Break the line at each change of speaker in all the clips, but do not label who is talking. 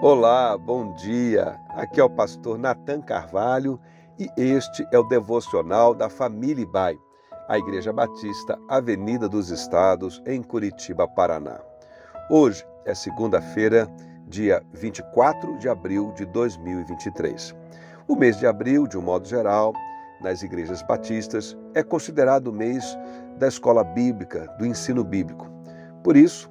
Olá, bom dia. Aqui é o pastor Nathan Carvalho e este é o devocional da Família Bai, a Igreja Batista Avenida dos Estados, em Curitiba, Paraná. Hoje é segunda-feira, dia 24 de abril de 2023. O mês de abril, de um modo geral, nas igrejas batistas, é considerado o mês da escola bíblica, do ensino bíblico. Por isso,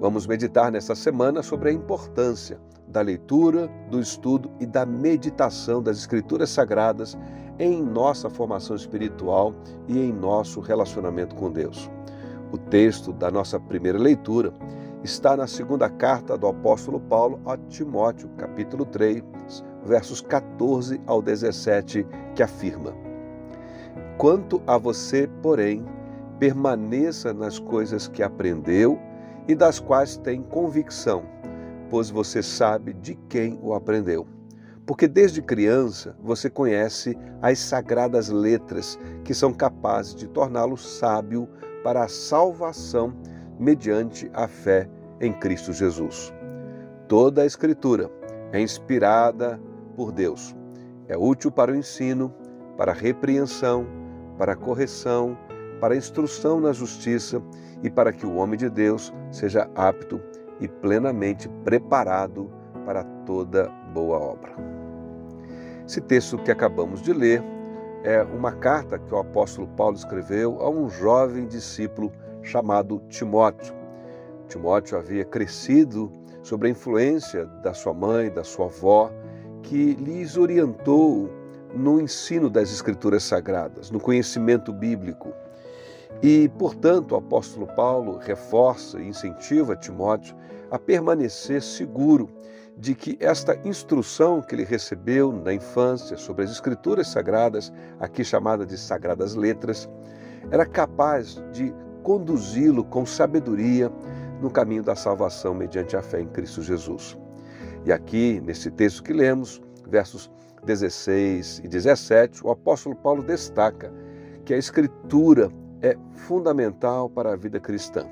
vamos meditar nessa semana sobre a importância da leitura, do estudo e da meditação das Escrituras Sagradas em nossa formação espiritual e em nosso relacionamento com Deus. O texto da nossa primeira leitura está na segunda carta do apóstolo Paulo a Timóteo, capítulo 3, versos 14 ao 17, que afirma: Quanto a você, porém, permaneça nas coisas que aprendeu e das quais tem convicção pois você sabe de quem o aprendeu. Porque desde criança você conhece as sagradas letras que são capazes de torná-lo sábio para a salvação mediante a fé em Cristo Jesus. Toda a Escritura é inspirada por Deus. É útil para o ensino, para a repreensão, para a correção, para a instrução na justiça e para que o homem de Deus seja apto e plenamente preparado para toda boa obra. Esse texto que acabamos de ler é uma carta que o apóstolo Paulo escreveu a um jovem discípulo chamado Timóteo. Timóteo havia crescido sob a influência da sua mãe, da sua avó, que lhes orientou no ensino das Escrituras Sagradas, no conhecimento bíblico. E, portanto, o apóstolo Paulo reforça e incentiva Timóteo a permanecer seguro de que esta instrução que ele recebeu na infância sobre as Escrituras Sagradas, aqui chamada de Sagradas Letras, era capaz de conduzi-lo com sabedoria no caminho da salvação mediante a fé em Cristo Jesus. E aqui, nesse texto que lemos, versos 16 e 17, o apóstolo Paulo destaca que a Escritura é fundamental para a vida cristã.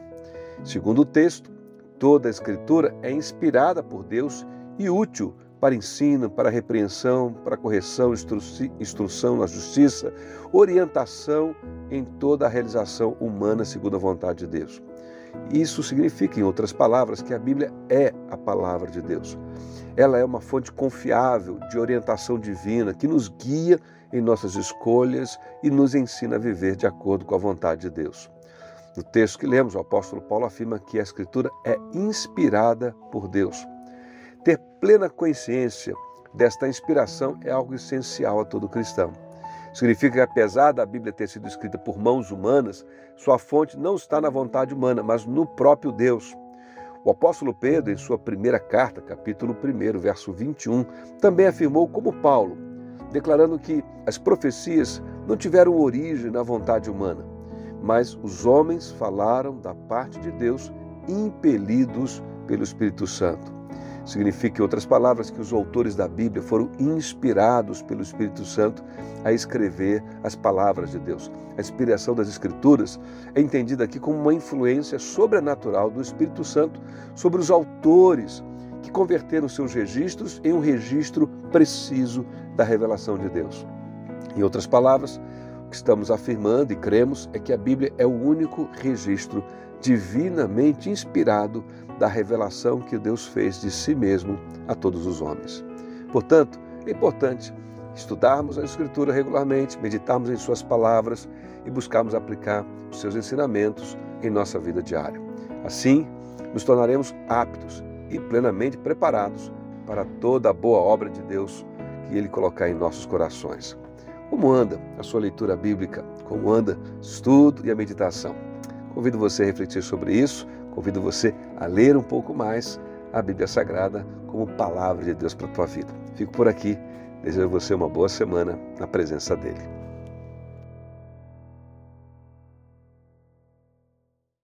Segundo o texto, toda a Escritura é inspirada por Deus e útil para ensino, para repreensão, para correção, instru instrução na justiça, orientação em toda a realização humana segundo a vontade de Deus. Isso significa, em outras palavras, que a Bíblia é a palavra de Deus. Ela é uma fonte confiável de orientação divina que nos guia em nossas escolhas e nos ensina a viver de acordo com a vontade de Deus. No texto que lemos, o apóstolo Paulo afirma que a Escritura é inspirada por Deus. Ter plena consciência desta inspiração é algo essencial a todo cristão. Significa que, apesar da Bíblia ter sido escrita por mãos humanas, sua fonte não está na vontade humana, mas no próprio Deus. O apóstolo Pedro, em sua primeira carta, capítulo 1, verso 21, também afirmou como Paulo, declarando que as profecias não tiveram origem na vontade humana, mas os homens falaram da parte de Deus, impelidos pelo Espírito Santo. Significa, em outras palavras, que os autores da Bíblia foram inspirados pelo Espírito Santo a escrever as palavras de Deus. A inspiração das Escrituras é entendida aqui como uma influência sobrenatural do Espírito Santo sobre os autores que converteram seus registros em um registro preciso da revelação de Deus. Em outras palavras, o que estamos afirmando e cremos é que a Bíblia é o único registro divinamente inspirado da revelação que Deus fez de si mesmo a todos os homens. Portanto, é importante estudarmos a Escritura regularmente, meditarmos em Suas palavras e buscarmos aplicar os seus ensinamentos em nossa vida diária. Assim, nos tornaremos aptos e plenamente preparados para toda a boa obra de Deus que Ele colocar em nossos corações. Como anda a sua leitura bíblica? Como anda o estudo e a meditação? Convido você a refletir sobre isso, convido você a ler um pouco mais a Bíblia Sagrada como palavra de Deus para a tua vida. Fico por aqui, desejo a você uma boa semana na presença dEle.